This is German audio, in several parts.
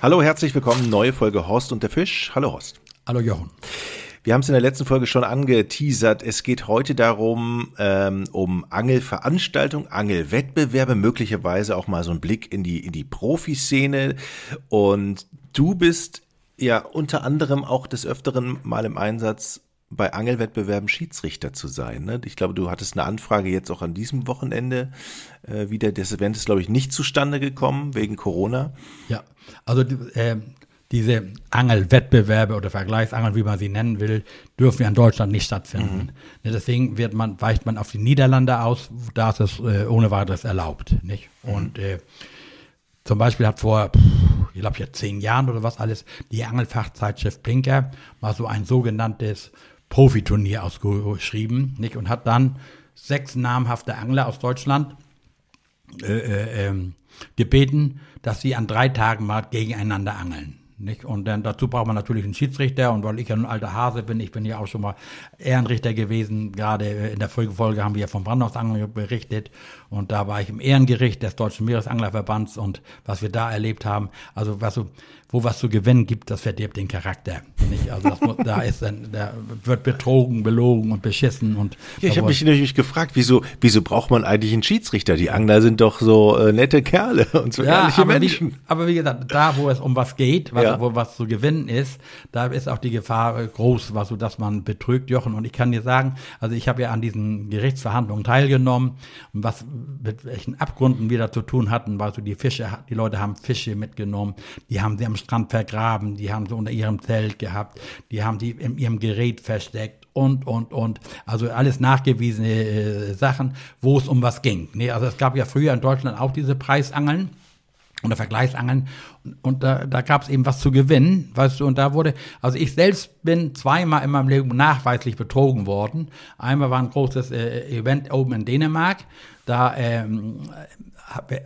Hallo, herzlich willkommen. Neue Folge Horst und der Fisch. Hallo Horst. Hallo Jochen. Wir haben es in der letzten Folge schon angeteasert. Es geht heute darum, ähm, um Angelveranstaltungen, Angelwettbewerbe, möglicherweise auch mal so ein Blick in die, in die Profiszene. Und du bist ja unter anderem auch des Öfteren mal im Einsatz bei Angelwettbewerben Schiedsrichter zu sein. Ne? Ich glaube, du hattest eine Anfrage jetzt auch an diesem Wochenende äh, wieder. Das Event ist, glaube ich, nicht zustande gekommen wegen Corona. Ja, also äh, diese Angelwettbewerbe oder Vergleichsangeln, wie man sie nennen will, dürfen ja in Deutschland nicht stattfinden. Mhm. Ne, deswegen wird man, weicht man auf die Niederlande aus, da ist es äh, ohne weiteres erlaubt. Nicht? Mhm. Und äh, zum Beispiel hat vor, ich glaube jetzt zehn Jahren oder was alles, die Angelfachzeitschrift Blinker mal so ein sogenanntes Profiturnier ausgeschrieben, nicht? Und hat dann sechs namhafte Angler aus Deutschland äh, äh, ähm, gebeten, dass sie an drei Tagen mal gegeneinander angeln. Nicht? Und dann dazu braucht man natürlich einen Schiedsrichter und weil ich ja ein alter Hase bin, ich bin ja auch schon mal Ehrenrichter gewesen, gerade in der Folgefolge haben wir ja vom Brandhausangeln berichtet und da war ich im Ehrengericht des Deutschen Meeresanglerverbands und was wir da erlebt haben, also was so wo was zu gewinnen gibt, das verdirbt den Charakter. Nicht? Also das muss, da ist dann, da wird betrogen, belogen und beschissen und. Ja, ich habe mich natürlich gefragt, wieso, wieso braucht man eigentlich einen Schiedsrichter? Die Angler sind doch so äh, nette Kerle und so ja, ehrliche aber Menschen. Wie, aber wie gesagt, da wo es um was geht, was, ja. wo was zu gewinnen ist, da ist auch die Gefahr groß, was so, dass man betrügt, Jochen. Und ich kann dir sagen, also ich habe ja an diesen Gerichtsverhandlungen teilgenommen und was mit welchen Abgründen wir da zu tun hatten, weil so die Fische, die Leute haben Fische mitgenommen, die haben sie am Strand vergraben, die haben sie unter ihrem Zelt gehabt, die haben sie in ihrem Gerät versteckt und, und, und. Also alles nachgewiesene äh, Sachen, wo es um was ging. Nee, also es gab ja früher in Deutschland auch diese Preisangeln oder Vergleichsangeln und, und da, da gab es eben was zu gewinnen, weißt du, und da wurde, also ich selbst bin zweimal in meinem Leben nachweislich betrogen worden. Einmal war ein großes äh, Event oben in Dänemark, da ähm,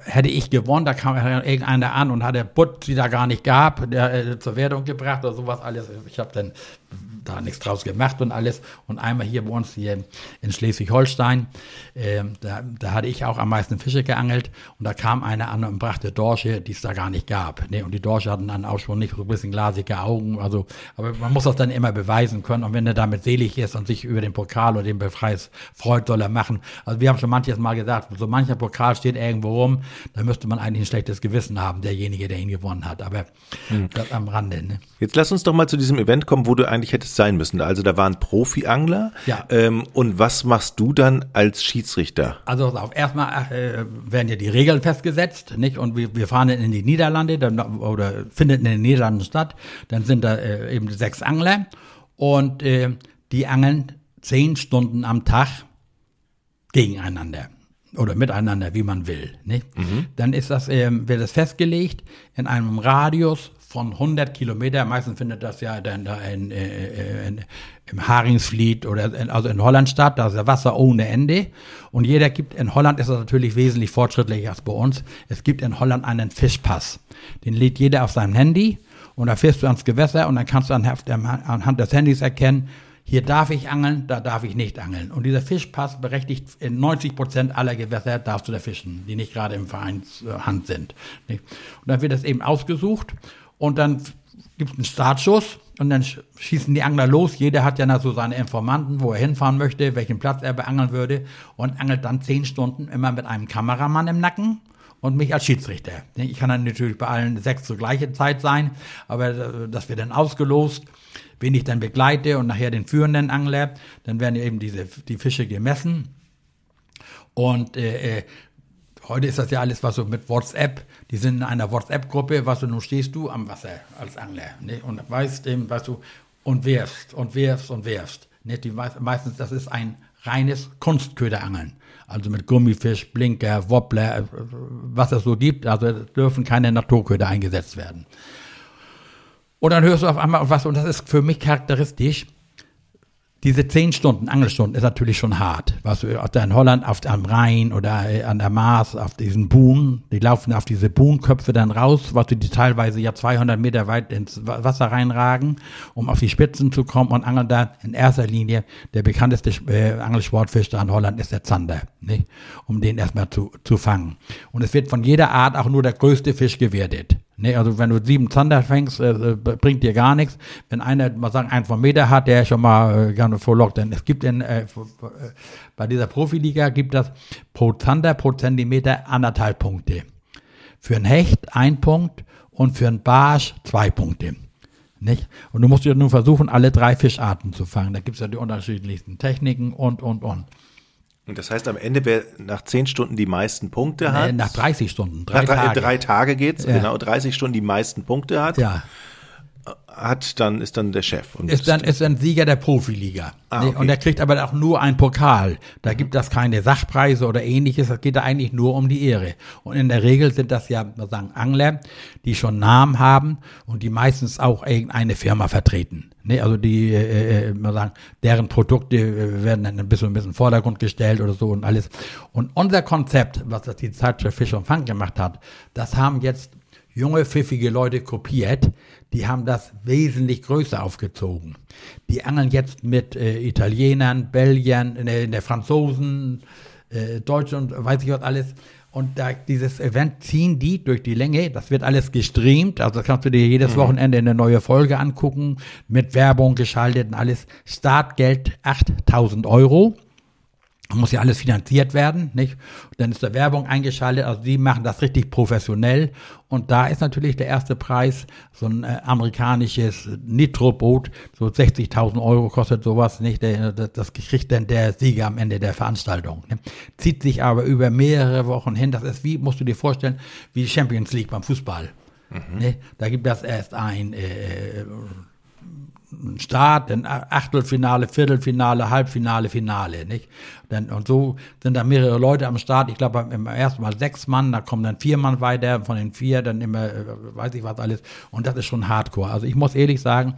hätte ich gewonnen, da kam irgendeiner an und hat der Butt, die da gar nicht gab, der äh, zur Wertung gebracht oder sowas alles. Ich habe dann da nichts draus gemacht und alles. Und einmal hier bei uns hier in Schleswig-Holstein, äh, da, da hatte ich auch am meisten Fische geangelt und da kam einer an und brachte Dorsche, die es da gar nicht gab. Nee, und die Dorsche hatten dann auch schon nicht so ein bisschen glasige Augen. Also, aber man muss das dann immer beweisen können. Und wenn er damit selig ist und sich über den Pokal oder den Bepreis freut, soll er machen. Also wir haben schon manches Mal gesagt, so mancher Pokal steht irgendwo rum, da müsste man eigentlich ein schlechtes Gewissen haben, derjenige, der ihn gewonnen hat. Aber hm. das am Rande. Ne? Jetzt lass uns doch mal zu diesem Event kommen, wo du eigentlich hättest sein müssen. Also da waren Profi-Angler. Ja. Ähm, und was machst du dann als Schiedsrichter? Also auf, erstmal äh, werden ja die Regeln festgesetzt, nicht? Und wir, wir fahren in die Niederlande dann, oder findet in den Niederlanden statt. Dann sind da äh, eben sechs Angler und äh, die angeln zehn Stunden am Tag gegeneinander oder miteinander, wie man will. Nicht? Mhm. Dann ist das, ähm, wird das festgelegt in einem Radius von 100 Kilometer. Meistens findet das ja dann da in, äh, äh, in, im Haringsfleet oder in, also in Holland statt. Da ist ja Wasser ohne Ende. Und jeder gibt, in Holland ist das natürlich wesentlich fortschrittlicher als bei uns. Es gibt in Holland einen Fischpass. Den lädt jeder auf seinem Handy und da fährst du ans Gewässer und dann kannst du anhand des Handys erkennen, hier darf ich angeln, da darf ich nicht angeln. Und dieser Fischpass berechtigt in 90 Prozent aller Gewässer darfst du da fischen, die nicht gerade im Vereinshand sind. Und dann wird das eben ausgesucht und dann gibt es einen Startschuss und dann schießen die Angler los. Jeder hat ja so seine Informanten, wo er hinfahren möchte, welchen Platz er beangeln würde und angelt dann zehn Stunden immer mit einem Kameramann im Nacken und mich als Schiedsrichter. Ich kann dann natürlich bei allen sechs zur gleichen Zeit sein, aber äh, das wird dann ausgelost, wen ich dann begleite und nachher den führenden Angler. Dann werden eben diese die Fische gemessen und äh, äh Heute ist das ja alles, was so mit WhatsApp, die sind in einer WhatsApp-Gruppe, was du, nun stehst du am Wasser als Angler, ne? und weißt eben, was du, und wirfst, und wirfst, und wirfst. Ne? Die, meistens, das ist ein reines Kunstköderangeln. Also mit Gummifisch, Blinker, Wobbler, äh, was es so gibt, also dürfen keine Naturköder eingesetzt werden. Und dann hörst du auf einmal was, und das ist für mich charakteristisch, diese zehn Stunden, Angelstunden, ist natürlich schon hart. Was du da in Holland auf am Rhein oder äh, an der Maas, auf diesen Buhnen, die laufen auf diese Buhnköpfe dann raus, was du die teilweise ja 200 Meter weit ins Wasser reinragen, um auf die Spitzen zu kommen und angeln da in erster Linie, der bekannteste äh, Angelsportfisch da in Holland ist der Zander, nicht? um den erstmal zu, zu fangen. Und es wird von jeder Art auch nur der größte Fisch gewertet. Nee, also wenn du sieben Zander fängst, äh, äh, bringt dir gar nichts. Wenn einer mal sagen, einen von Meter hat, der schon mal äh, gerne vorlockt, denn es gibt in, äh, äh, bei dieser Profiliga gibt das pro Zander pro Zentimeter anderthalb Punkte. Für ein Hecht ein Punkt und für ein Barsch zwei Punkte. Nicht? Und du musst ja nun versuchen, alle drei Fischarten zu fangen. Da gibt es ja die unterschiedlichsten Techniken und, und, und. Und das heißt, am Ende, wer nach zehn Stunden die meisten Punkte hat. Äh, nach 30 Stunden. Drei nach Tage. drei Tage geht's, ja. genau, 30 Stunden die meisten Punkte hat. Ja hat, dann ist dann der Chef. Und ist dann ist dann Sieger der Profiliga. Ah, okay. Und er kriegt aber auch nur einen Pokal. Da gibt das keine Sachpreise oder ähnliches. Das geht da eigentlich nur um die Ehre. Und in der Regel sind das ja, wir sagen, Angler, die schon Namen haben und die meistens auch irgendeine Firma vertreten. Ne, also die, äh, äh, man sagen, deren Produkte äh, werden dann ein bisschen, ein bisschen Vordergrund gestellt oder so und alles. Und unser Konzept, was das die Zeitschrift Fisch und Fang gemacht hat, das haben jetzt junge, pfiffige Leute kopiert, die haben das wesentlich größer aufgezogen. Die angeln jetzt mit äh, Italienern, Belgiern, äh, der Franzosen, äh, Deutschen und weiß ich was alles. Und da dieses Event ziehen die durch die Länge, das wird alles gestreamt, also das kannst du dir jedes mhm. Wochenende eine neue Folge angucken, mit Werbung geschaltet und alles. Startgeld 8000 Euro muss ja alles finanziert werden, nicht? Dann ist da Werbung eingeschaltet, also die machen das richtig professionell. Und da ist natürlich der erste Preis so ein äh, amerikanisches Nitro-Boot, so 60.000 Euro kostet sowas, nicht? Der, das kriegt dann der Sieger am Ende der Veranstaltung. Ne? Zieht sich aber über mehrere Wochen hin. Das ist wie, musst du dir vorstellen, wie Champions League beim Fußball. Mhm. Ne? Da gibt es erst ein äh, Start, dann Achtelfinale, Viertelfinale, Halbfinale, Finale, nicht? Dann, und so sind da mehrere Leute am Start. Ich glaube, im ersten Mal sechs Mann, da kommen dann vier Mann weiter, von den vier dann immer, äh, weiß ich was alles. Und das ist schon Hardcore. Also ich muss ehrlich sagen,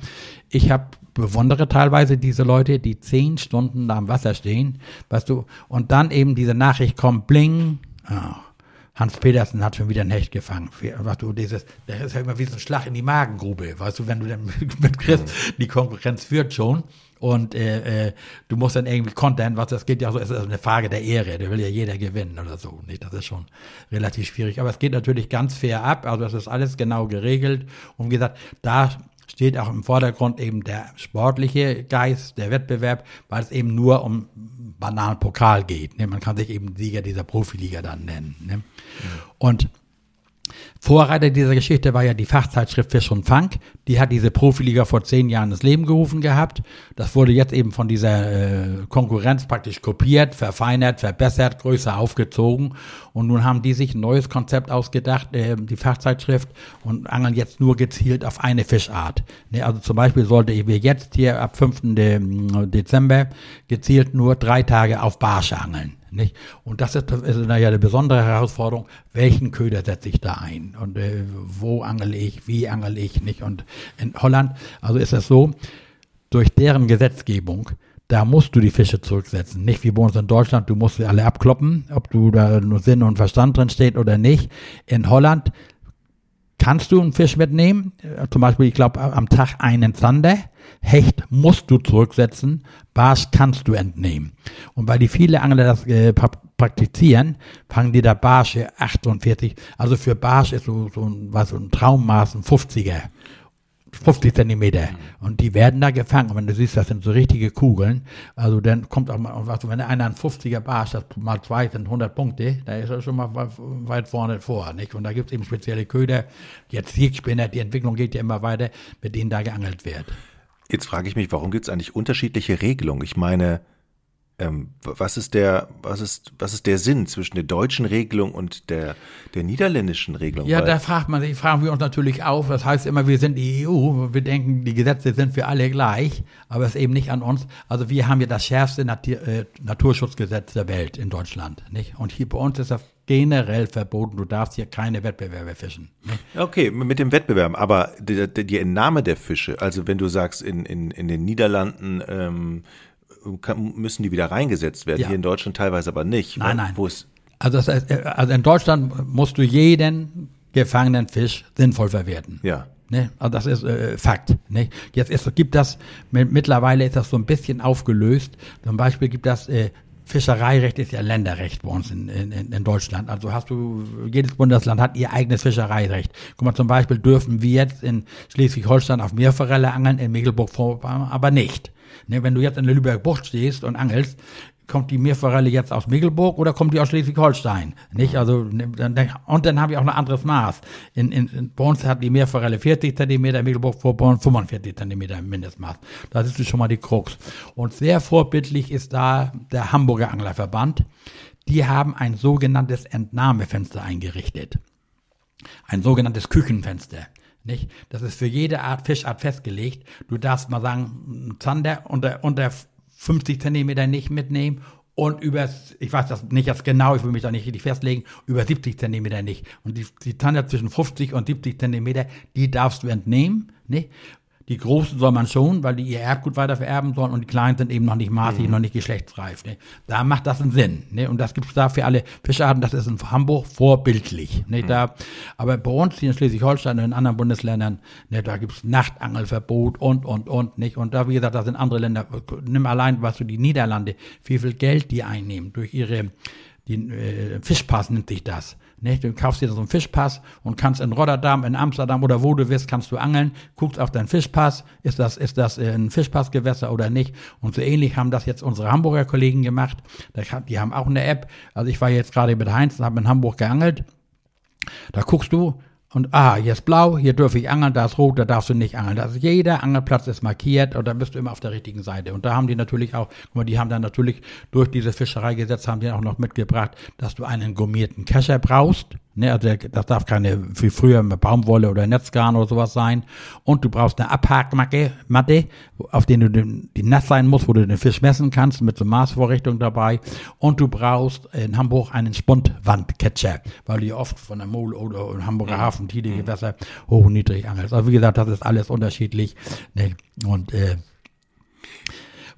ich habe bewundere teilweise diese Leute, die zehn Stunden da am Wasser stehen, weißt du, und dann eben diese Nachricht kommt, bling, oh, Hans Petersen hat schon wieder ein Hecht gefangen. Was du dieses, das ist ja immer wie so ein Schlag in die Magengrube, weißt du, wenn du dann mitkriegst, die Konkurrenz führt schon und äh, äh, du musst dann irgendwie kontern, was das geht ja so, es ist eine Frage der Ehre, da will ja jeder gewinnen oder so, nicht? Das ist schon relativ schwierig, aber es geht natürlich ganz fair ab, also das ist alles genau geregelt und wie gesagt, da steht auch im Vordergrund eben der sportliche Geist, der Wettbewerb, weil es eben nur um banalen Pokal geht. Ne? Man kann sich eben Sieger dieser Profiliga dann nennen. Ne? Mhm. Und Vorreiter dieser Geschichte war ja die Fachzeitschrift Fisch und Fang. Die hat diese Profiliga vor zehn Jahren ins Leben gerufen gehabt. Das wurde jetzt eben von dieser äh, Konkurrenz praktisch kopiert, verfeinert, verbessert, größer aufgezogen. Und nun haben die sich ein neues Konzept ausgedacht, äh, die Fachzeitschrift, und angeln jetzt nur gezielt auf eine Fischart. Ne, also zum Beispiel sollte wir jetzt hier ab 5. Dezember gezielt nur drei Tage auf Barsche angeln. Nicht? Und das ist, das ist naja eine besondere Herausforderung, welchen Köder setze ich da ein und äh, wo angel ich, wie angel ich nicht. Und in Holland, also ist es so, durch deren Gesetzgebung, da musst du die Fische zurücksetzen. Nicht wie bei uns in Deutschland, du musst sie alle abkloppen, ob du da nur Sinn und Verstand drin steht oder nicht. In Holland kannst du einen Fisch mitnehmen, äh, zum Beispiel, ich glaube, am Tag einen Zander. Hecht musst du zurücksetzen, Barsch kannst du entnehmen. Und weil die viele Angler das äh, praktizieren, fangen die da Barsche 48, also für Barsch ist so, so, ein, was, so ein Traummaß, ein 50er. 50 Zentimeter. Und die werden da gefangen. Und wenn du siehst, das sind so richtige Kugeln. Also dann kommt auch mal, was, wenn einer einen 50er Barsch, das mal zwei sind 100 Punkte, da ist er schon mal weit vorne vor, nicht? Und da gibt es eben spezielle Köder, jetzt Siegspinner, die Entwicklung geht ja immer weiter, mit denen da geangelt wird. Jetzt frage ich mich, warum gibt es eigentlich unterschiedliche Regelungen? Ich meine, was ist der, was ist, was ist der Sinn zwischen der deutschen Regelung und der, der niederländischen Regelung? Ja, da fragt man sich, fragen wir uns natürlich auf. Das heißt immer, wir sind die EU. Wir denken, die Gesetze sind für alle gleich, aber es ist eben nicht an uns. Also wir haben ja das schärfste Natur, äh, Naturschutzgesetz der Welt in Deutschland, nicht? Und hier bei uns ist das generell verboten. Du darfst hier keine Wettbewerbe fischen. Ne? Okay, mit dem Wettbewerb, aber die, die, Entnahme der Fische, also wenn du sagst, in, in, in den Niederlanden ähm, kann, müssen die wieder reingesetzt werden. Ja. Hier in Deutschland teilweise aber nicht. Nein, nein. Wo ist, Also, das heißt, äh, also in Deutschland musst du jeden gefangenen Fisch sinnvoll verwerten. ja. Ne? Also das ist äh, Fakt. Ne? Jetzt ist, gibt das, mit, mittlerweile ist das so ein bisschen aufgelöst. Zum Beispiel gibt das, äh, Fischereirecht ist ja Länderrecht bei uns in, in, in Deutschland. Also hast du, jedes Bundesland hat ihr eigenes Fischereirecht. Guck mal, zum Beispiel dürfen wir jetzt in Schleswig-Holstein auf Meerforelle angeln, in Mecklenburg-Vorpommern aber nicht. Ne, wenn du jetzt in der Lübecker Bucht stehst und angelst, kommt die Meerforelle jetzt aus Mecklenburg oder kommt die aus Schleswig-Holstein? Nicht? Also, ne, und dann habe ich auch ein anderes Maß. In, in, in, bei uns hat die Meerforelle 40 Zentimeter, Mecklenburg-Vorpommern 45 Zentimeter Mindestmaß. Das ist schon mal die Krux. Und sehr vorbildlich ist da der Hamburger Anglerverband. Die haben ein sogenanntes Entnahmefenster eingerichtet ein sogenanntes Küchenfenster. Nicht? Das ist für jede Art Fischart festgelegt. Du darfst mal sagen, Zander unter, unter 50 Zentimeter nicht mitnehmen und über, ich weiß das nicht jetzt genau, ich will mich da nicht richtig festlegen, über 70 Zentimeter nicht. Und die, die Zander zwischen 50 und 70 Zentimeter, die darfst du entnehmen. Nicht? Die großen soll man schon, weil die ihr Erbgut weiter vererben sollen und die kleinen sind eben noch nicht maßig, noch nicht geschlechtsreif. Ne? Da macht das einen Sinn. Ne? Und das gibt es da für alle Fischarten, das ist in Hamburg vorbildlich. Ne? Da, aber bei uns hier in Schleswig-Holstein und in anderen Bundesländern, ne, da gibt es Nachtangelverbot und, und, und. Nicht? Und da, wie gesagt, da sind andere Länder, nimm allein, was du die Niederlande, wie viel Geld die einnehmen durch ihre die, äh, Fischpass nennt sich das. Ne? Du kaufst dir so einen Fischpass und kannst in Rotterdam, in Amsterdam oder wo du willst, kannst du angeln, guckst auf deinen Fischpass, ist das, ist das äh, ein Fischpassgewässer oder nicht? Und so ähnlich haben das jetzt unsere Hamburger Kollegen gemacht. Die haben auch eine App. Also ich war jetzt gerade mit Heinz und habe in Hamburg geangelt. Da guckst du und ah, hier ist blau, hier dürfe ich angeln, da ist rot, da darfst du nicht angeln. Das ist, jeder Angelplatz ist markiert und da bist du immer auf der richtigen Seite. Und da haben die natürlich auch, guck mal, die haben dann natürlich durch dieses Fischereigesetz haben die auch noch mitgebracht, dass du einen gummierten Kescher brauchst. Ne, also der- das darf keine, wie früher mit Baumwolle oder Netzgarn oder sowas sein. Und du brauchst eine Abhakmatte, Matte, auf den du den, die nass sein muss, wo du den Fisch messen kannst, mit so Maßvorrichtung dabei. Und du brauchst in Hamburg einen Spundwandcatcher, weil du oft von der Mol oder im Hamburger Hafen, Tide, Gewässer hoch und niedrig angelst. Also wie gesagt, das ist alles unterschiedlich. Ne? Und äh,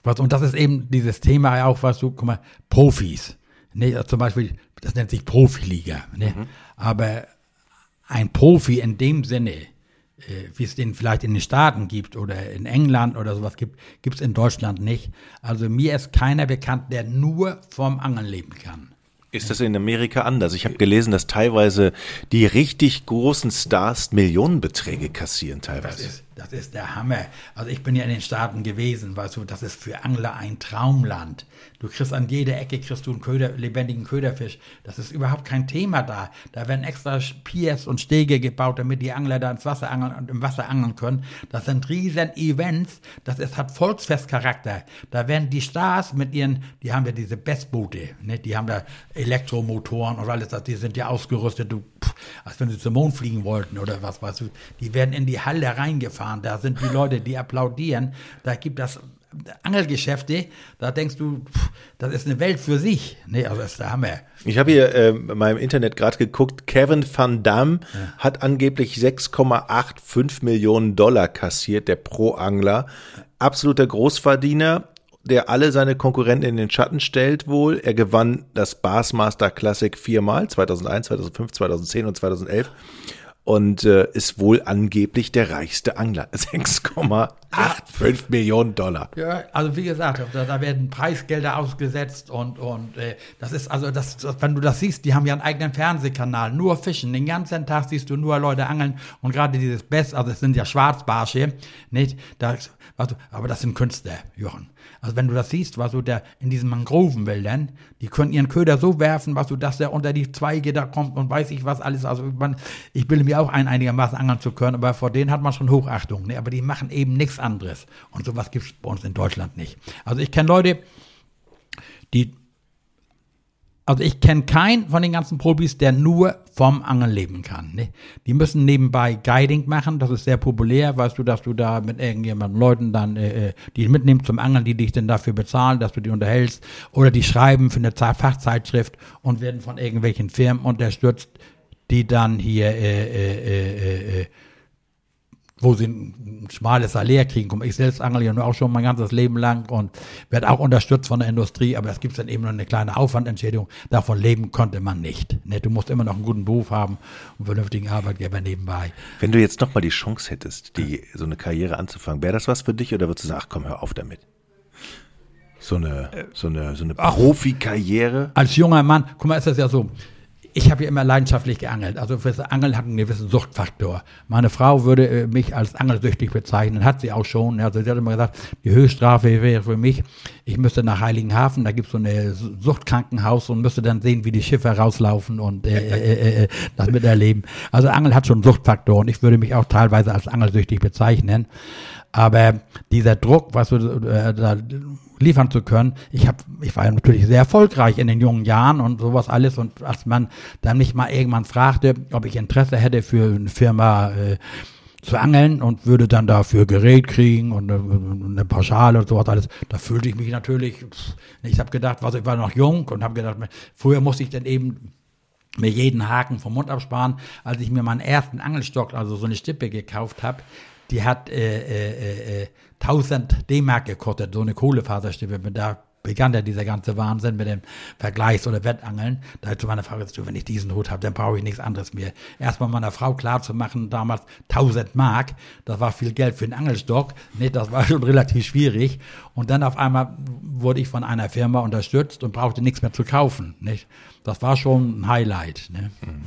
was, und das ist eben dieses Thema auch, was du, guck mal, Profis. Ne, also zum Beispiel, das nennt sich Profiliga. Ne? Aber ein Profi in dem Sinne, äh, wie es den vielleicht in den Staaten gibt oder in England oder sowas gibt, gibt es in Deutschland nicht. Also mir ist keiner bekannt, der nur vom Angeln leben kann. Ist das in Amerika anders? Ich habe gelesen, dass teilweise die richtig großen Stars Millionenbeträge kassieren Das teilweise. ist, das ist der Hammer. Also ich bin ja in den Staaten gewesen, weißt du, das ist für Angler ein Traumland. Du kriegst an jeder Ecke kriegst du einen Köder, lebendigen Köderfisch. Das ist überhaupt kein Thema da. Da werden extra Piers und Stege gebaut, damit die Angler da ins Wasser angeln und im Wasser angeln können. Das sind riesen Events. Das ist, hat Volksfestcharakter. Da werden die Stars mit ihren, die haben ja diese Bestboote, ne? die haben da Elektromotoren und alles, das, die sind ja ausgerüstet, du, als wenn sie zum Mond fliegen wollten oder was weißt du. Die werden in die Halle reingefahren. Da sind die Leute, die applaudieren. Da gibt das Angelgeschäfte, da denkst du, pff, das ist eine Welt für sich. Nee, also das ist der Hammer. Ich habe hier äh, in meinem Internet gerade geguckt, Kevin Van Damme hat angeblich 6,85 Millionen Dollar kassiert, der Pro-Angler. Absoluter Großverdiener, der alle seine Konkurrenten in den Schatten stellt wohl. Er gewann das Bassmaster Classic viermal, 2001, 2005, 2010 und 2011. Und äh, ist wohl angeblich der reichste Angler. 6,85 Millionen Dollar. Ja, also wie gesagt, da, da werden Preisgelder ausgesetzt und, und äh, das ist, also das, das, wenn du das siehst, die haben ja einen eigenen Fernsehkanal, nur Fischen. Den ganzen Tag siehst du nur Leute angeln und gerade dieses Best, also es sind ja Schwarzbarsche, nicht? Da, weißt du, aber das sind Künstler, Jochen. Also wenn du das siehst, was du da in diesen Mangrovenwäldern, die können ihren Köder so werfen, was du, dass der unter die Zweige da kommt und weiß ich was alles. Also man, ich bilde mir auch ein, einigermaßen angeln zu können, aber vor denen hat man schon Hochachtung. Ne? Aber die machen eben nichts anderes. Und sowas gibt es bei uns in Deutschland nicht. Also ich kenne Leute, die also ich kenne keinen von den ganzen Profis, der nur vom Angeln leben kann. Ne? Die müssen nebenbei Guiding machen, das ist sehr populär, weißt du, dass du da mit irgendjemandem Leuten dann, äh, äh, die mitnimmst zum Angeln, die dich dann dafür bezahlen, dass du die unterhältst, oder die schreiben für eine Ze- Fachzeitschrift und werden von irgendwelchen Firmen unterstützt, die dann hier äh, äh, äh, äh, wo sie ein, schmales Salär kriegen. Guck mal, ich selbst angel ja nur auch schon mein ganzes Leben lang und werde auch unterstützt von der Industrie, aber es gibt dann eben nur eine kleine Aufwandentschädigung. Davon leben konnte man nicht. Ne? Du musst immer noch einen guten Beruf haben und vernünftigen Arbeitgeber nebenbei. Wenn du jetzt nochmal die Chance hättest, die, so eine Karriere anzufangen, wäre das was für dich oder würdest du sagen, ach komm, hör auf damit? So eine, so eine, so eine Profikarriere? Als junger Mann, guck mal, ist das ja so ich habe ja immer leidenschaftlich geangelt. Also fürs Angeln hat einen gewissen Suchtfaktor. Meine Frau würde äh, mich als angelsüchtig bezeichnen, hat sie auch schon. Also sie hat immer gesagt, die Höchststrafe wäre für mich, ich müsste nach Heiligenhafen, da gibt es so ein Suchtkrankenhaus und müsste dann sehen, wie die Schiffe rauslaufen und äh, äh, äh, äh, das miterleben. Also Angeln hat schon Suchtfaktor und ich würde mich auch teilweise als angelsüchtig bezeichnen. Aber dieser Druck, was du äh, da liefern zu können. Ich habe, ich war ja natürlich sehr erfolgreich in den jungen Jahren und sowas alles. Und als man dann mich mal irgendwann fragte, ob ich Interesse hätte für eine Firma äh, zu angeln und würde dann dafür Gerät kriegen und eine, eine Pauschale und sowas alles, da fühlte ich mich natürlich, ich habe gedacht, was, ich war noch jung und habe gedacht, früher musste ich dann eben mir jeden Haken vom Mund absparen, als ich mir meinen ersten Angelstock, also so eine Stippe gekauft habe, die hat äh, äh, äh, 1000 D-Mark gekostet, so eine Kohlefaserstimme. Da begann ja dieser ganze Wahnsinn mit dem Vergleichs- oder Wettangeln. Da hat zu meiner Frau gesagt, wenn ich diesen Hut habe, dann brauche ich nichts anderes mehr. Erstmal meiner Frau klar zu machen, damals 1000 Mark, das war viel Geld für einen Angelstock. Nee, das war schon relativ schwierig. Und dann auf einmal wurde ich von einer Firma unterstützt und brauchte nichts mehr zu kaufen. Nicht? Das war schon ein Highlight. Ne? Mhm.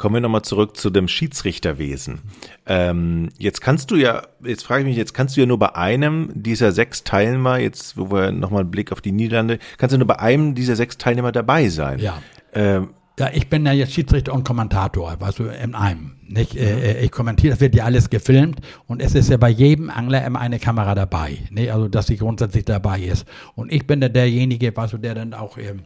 Kommen wir nochmal zurück zu dem Schiedsrichterwesen. Ähm, jetzt kannst du ja, jetzt frage ich mich, jetzt kannst du ja nur bei einem dieser sechs Teilnehmer, jetzt wo wir nochmal einen Blick auf die Niederlande, kannst du nur bei einem dieser sechs Teilnehmer dabei sein. Ja. Ähm, ja, ich bin ja jetzt Schiedsrichter und Kommentator, weißt du, in einem. Nicht? Mhm. Äh, ich kommentiere, das wird ja alles gefilmt und es ist ja bei jedem Angler immer eine Kamera dabei, nicht? also dass sie grundsätzlich dabei ist. Und ich bin ja derjenige, weißt du, der dann auch ähm,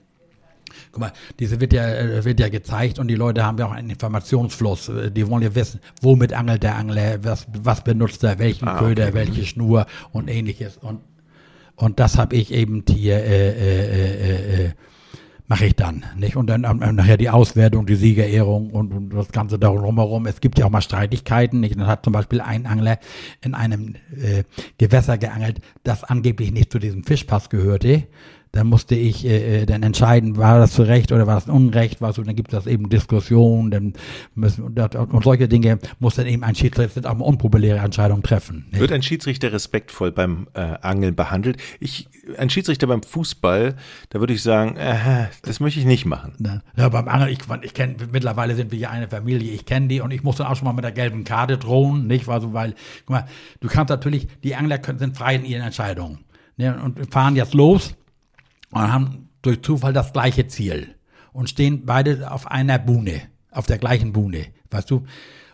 Guck mal, diese wird ja, äh, wird ja gezeigt und die Leute haben ja auch einen Informationsfluss. Äh, die wollen ja wissen, womit angelt der Angler, was, was benutzt er, welchen ah, Köder, okay. welche Schnur und ähnliches. Und, und das habe ich eben hier, äh, äh, äh, äh, mache ich dann. Nicht? Und dann äh, nachher die Auswertung, die Siegerehrung und, und das Ganze darum herum. Es gibt ja auch mal Streitigkeiten. Nicht? Dann hat zum Beispiel ein Angler in einem äh, Gewässer geangelt, das angeblich nicht zu diesem Fischpass gehörte dann musste ich äh, äh, dann entscheiden, war das zu Recht oder war das Unrecht, war so, dann gibt es eben Diskussionen, dann müssen und, und solche Dinge muss dann eben ein Schiedsrichter auch eine unpopuläre Entscheidung treffen. Nicht? Wird ein Schiedsrichter respektvoll beim äh, Angeln behandelt? Ich, ein Schiedsrichter beim Fußball, da würde ich sagen, äh, das möchte ich nicht machen. Ja, beim Angeln, ich, ich kenne, mittlerweile sind wir ja eine Familie, ich kenne die und ich muss dann auch schon mal mit der gelben Karte drohen, nicht, war so, weil, guck mal, du kannst natürlich, die Angler können, sind frei in ihren Entscheidungen. Ne, und fahren jetzt los und haben durch Zufall das gleiche Ziel und stehen beide auf einer Buhne, auf der gleichen Buhne, weißt du?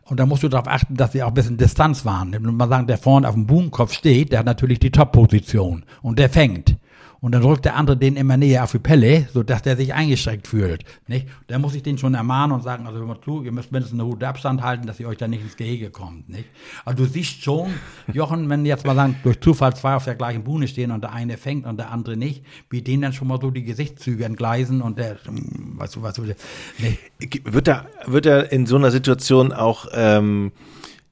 Und da musst du darauf achten, dass sie auch ein bisschen Distanz waren. Wenn man sagen, der vorne auf dem Buhnenkopf steht, der hat natürlich die Top-Position und der fängt. Und dann drückt der andere den immer näher auf die Pelle, sodass der sich eingeschränkt fühlt. Nicht? Da muss ich den schon ermahnen und sagen, also hör mal zu, ihr müsst mindestens eine gute Abstand halten, dass ihr euch da nicht ins Gehege kommt. Nicht? Also du siehst schon, Jochen, wenn jetzt mal sagen, durch Zufall zwei auf der gleichen Buhne stehen und der eine fängt und der andere nicht, wie denen dann schon mal so die Gesichtszüge entgleisen und der, weißt du, was du, nee. Wird er, wird er in so einer Situation auch, ähm,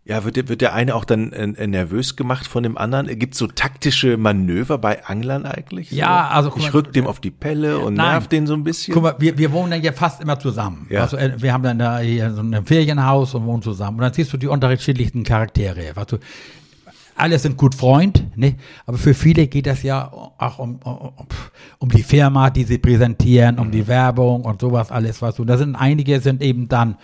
ja, wird, der, wird der eine auch dann äh, nervös gemacht von dem anderen? Gibt es so taktische Manöver bei Anglern eigentlich? Ja, also ich rück dem auf die Pelle und nein, nerv den so ein bisschen. Guck mal, wir, wir wohnen dann ja fast immer zusammen. Ja. Also, äh, wir haben dann da hier so ein Ferienhaus und wohnen zusammen. Und dann siehst du die unterschiedlichsten Charaktere. Weißt du, alle sind gut Freund, ne? aber für viele geht das ja auch um, um, um die Firma, die sie präsentieren, um mhm. die Werbung und sowas alles. Was du. Da sind einige sind eben dann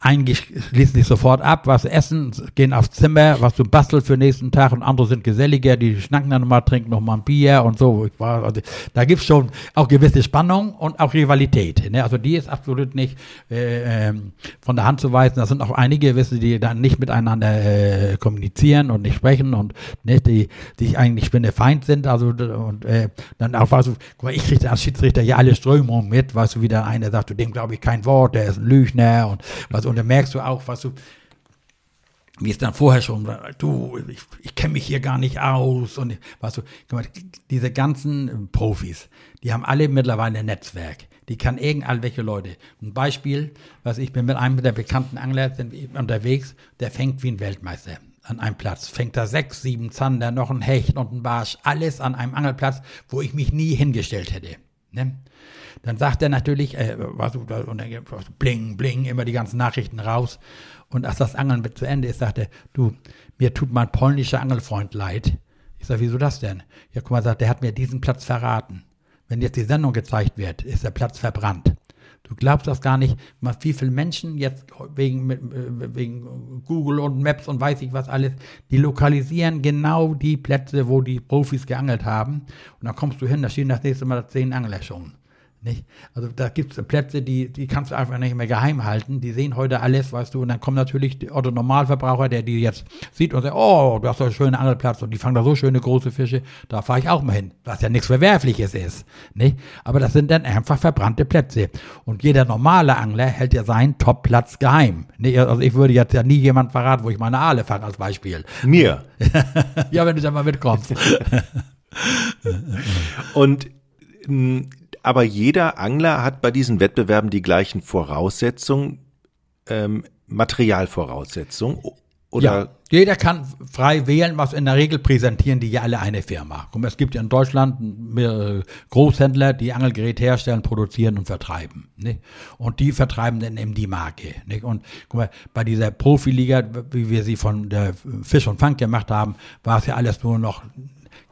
eigentlich schließen sich sofort ab, was essen, gehen aufs Zimmer, was du bastelst für den nächsten Tag und andere sind geselliger, die schnacken dann nochmal, trinken nochmal ein Bier und so. Also, da gibt's schon auch gewisse Spannung und auch Rivalität. Ne? Also die ist absolut nicht äh, ähm, von der Hand zu weisen. Da sind auch einige, wissen, die dann nicht miteinander äh, kommunizieren und nicht sprechen und ne, die, die eigentlich wenn Feind sind. Also und äh, dann auch, weißt du, guck mal, ich kriege als Schiedsrichter ja alle Strömungen mit, weißt du, wie der eine sagt, du dem glaube ich kein Wort, der ist ein Lügner und was, und dann merkst du auch, was du, wie es dann vorher schon war, du, ich, ich kenne mich hier gar nicht aus und weißt du, diese ganzen Profis, die haben alle mittlerweile ein Netzwerk. Die kann irgendwelche Leute. Ein Beispiel, was ich bin mit einem der bekannten Angler unterwegs, der fängt wie ein Weltmeister an einem Platz. Fängt da sechs, sieben Zander, noch ein Hecht und ein Barsch, alles an einem Angelplatz, wo ich mich nie hingestellt hätte. Ne? Dann sagt er natürlich, äh, was, und dann bling, bling, immer die ganzen Nachrichten raus. Und als das Angeln zu Ende ist, sagt er, du, mir tut mein polnischer Angelfreund leid. Ich sage, wieso das denn? Ja, guck mal, sagt, der hat mir diesen Platz verraten. Wenn jetzt die Sendung gezeigt wird, ist der Platz verbrannt. Du glaubst das gar nicht, wie viele Menschen jetzt wegen, äh, wegen Google und Maps und weiß ich was alles, die lokalisieren genau die Plätze, wo die Profis geangelt haben. Und dann kommst du hin, da stehen das nächste Mal zehn Angler schon. Nicht? Also da gibt es Plätze, die, die kannst du einfach nicht mehr geheim halten. Die sehen heute alles, weißt du. Und dann kommt natürlich der Otto Normalverbraucher, der die jetzt sieht und sagt, oh, du hast doch einen schönen Angelplatz und die fangen da so schöne große Fische. Da fahre ich auch mal hin. Was ja nichts Verwerfliches ist. Nicht? Aber das sind dann einfach verbrannte Plätze. Und jeder normale Angler hält ja seinen Topplatz geheim. Nicht? Also ich würde jetzt ja nie jemand verraten, wo ich meine Aale fange als Beispiel. Mir. ja, wenn du da mal mitkommst. und aber jeder Angler hat bei diesen Wettbewerben die gleichen Voraussetzungen, ähm, Materialvoraussetzungen. Oder ja, jeder kann frei wählen, was in der Regel präsentieren die ja alle eine Firma. Es gibt ja in Deutschland mehrere Großhändler, die Angelgeräte herstellen, produzieren und vertreiben. Nicht? Und die vertreiben dann eben die Marke. Nicht? Und guck mal, bei dieser Profiliga, wie wir sie von der Fisch und Fang gemacht haben, war es ja alles nur noch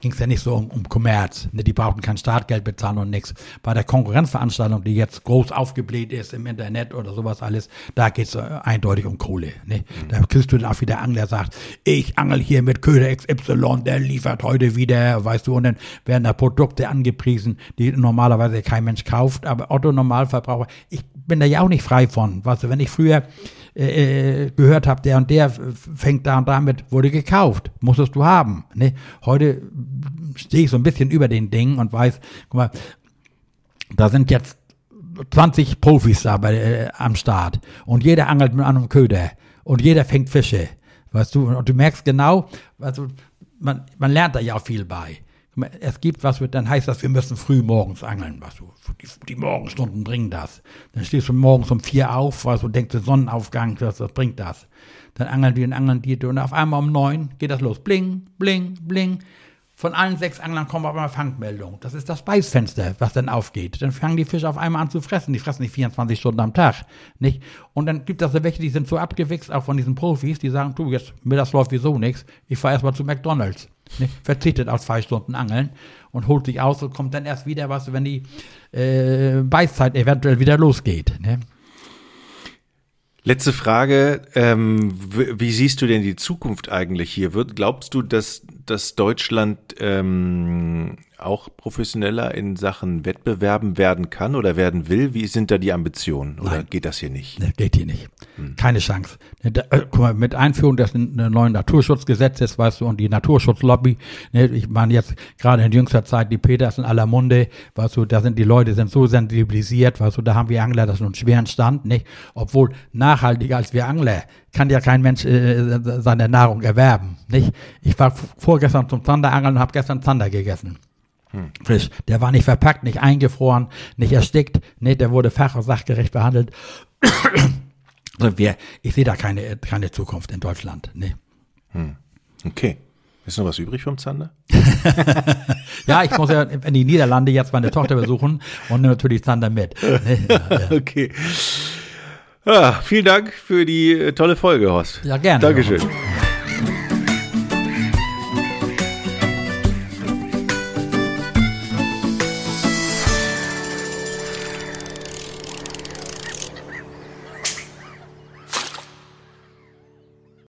ging es ja nicht so um, um Kommerz. Ne? Die brauchten kein Startgeld bezahlen und nichts. Bei der Konkurrenzveranstaltung, die jetzt groß aufgebläht ist im Internet oder sowas alles, da geht es äh, eindeutig um Kohle. Ne? Mhm. Da kriegst du dann auch wieder Angler, sagt, ich angel hier mit Köder XY, der liefert heute wieder, weißt du, und dann werden da Produkte angepriesen, die normalerweise kein Mensch kauft, aber Otto Normalverbraucher, ich bin da ja auch nicht frei von. Weißt du, wenn ich früher äh, äh, gehört habe, der und der fängt da und damit, wurde gekauft, musstest du haben. Ne? Heute stehe ich so ein bisschen über den Dingen und weiß, guck mal, da sind jetzt 20 Profis da bei, äh, am Start und jeder angelt mit einem Köder und jeder fängt Fische, weißt du, und du merkst genau, also man, man lernt da ja auch viel bei es gibt was, dann heißt das, wir müssen früh morgens angeln. Was du, die, die Morgenstunden bringen das. Dann stehst du morgens um vier auf, was du denkst, der Sonnenaufgang, was, was bringt das? Dann angeln die und angeln die und auf einmal um neun geht das los. Bling, bling, bling. Von allen sechs Anglern kommt aber eine Fangmeldung. Das ist das Beißfenster, was dann aufgeht. Dann fangen die Fische auf einmal an zu fressen. Die fressen nicht 24 Stunden am Tag. Nicht? Und dann gibt es da welche, die sind so abgewichst, auch von diesen Profis, die sagen, du, jetzt, mir das läuft wieso nichts. Ich fahre erstmal zu McDonalds. Ne, verzichtet auf zwei Stunden Angeln und holt sich aus und kommt dann erst wieder, was, wenn die äh, Beißzeit eventuell wieder losgeht. Ne? Letzte Frage, ähm, wie siehst du denn die Zukunft eigentlich hier? Wird, glaubst du, dass, dass Deutschland ähm, auch professioneller in Sachen Wettbewerben werden kann oder werden will? Wie sind da die Ambitionen? Oder Nein. geht das hier nicht? Nee, geht hier nicht. Hm. Keine Chance. Ne, äh, guck mal, mit Einführung des neuen Naturschutzgesetzes, weißt du, und die Naturschutzlobby, ne, ich meine jetzt gerade in jüngster Zeit die Peters in aller Munde, weißt du, da sind die Leute sind so sensibilisiert, weißt du, da haben wir Angler das ist einen schweren Stand, nicht? Obwohl nachhaltiger als wir Angler kann ja kein Mensch äh, seine Nahrung erwerben, nicht? Ich war vorgestern zum Zanderangeln und habe gestern Zander gegessen. Hm. Frisch. Der war nicht verpackt, nicht eingefroren, nicht erstickt. Nee, der wurde fach- und sachgerecht behandelt. Also wir, ich sehe da keine, keine Zukunft in Deutschland. Nee. Hm. Okay. Ist noch was übrig vom Zander? ja, ich muss ja in die Niederlande jetzt meine Tochter besuchen und nehme natürlich Zander mit. Ja. Okay. Ah, vielen Dank für die tolle Folge, Horst. Ja, gerne. Dankeschön.